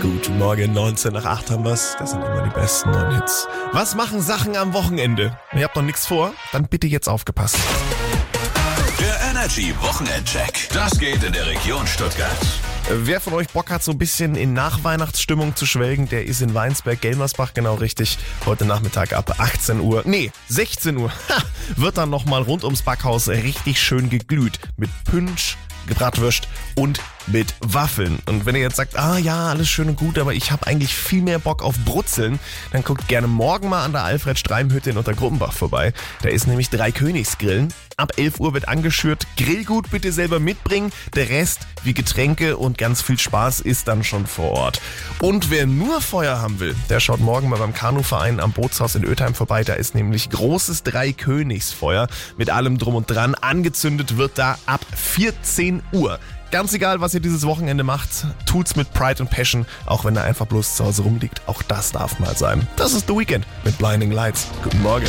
Guten Morgen, 19 nach 8 haben wir's. Das sind immer die besten neuen Hits. Was machen Sachen am Wochenende? Ihr habt noch nichts vor? Dann bitte jetzt aufgepasst. Der Energy Wochenendcheck. Das geht in der Region Stuttgart. Wer von euch Bock hat, so ein bisschen in Nachweihnachtsstimmung zu schwelgen, der ist in Weinsberg, Gelmersbach genau richtig. Heute Nachmittag ab 18 Uhr, nee, 16 Uhr, ha, wird dann nochmal rund ums Backhaus richtig schön geglüht. Mit Punsch, Gebratwürst und mit Waffeln. Und wenn ihr jetzt sagt, ah ja, alles schön und gut, aber ich habe eigentlich viel mehr Bock auf Brutzeln, dann guckt gerne morgen mal an der Alfred Streim Hütte in Untergruppenbach vorbei. Da ist nämlich drei Königsgrillen. Ab 11 Uhr wird angeschürt. Grillgut bitte selber mitbringen. Der Rest wie Getränke und ganz viel Spaß ist dann schon vor Ort. Und wer nur Feuer haben will, der schaut morgen mal beim Kanuverein am Bootshaus in Ötheim vorbei. Da ist nämlich großes Dreikönigsfeuer mit allem drum und dran. Angezündet wird da ab 14 Uhr. Ganz egal, was ihr dieses Wochenende macht, tut's mit Pride und Passion, auch wenn er einfach bloß zu Hause rumliegt. Auch das darf mal sein. Das ist The Weekend mit Blinding Lights. Guten Morgen.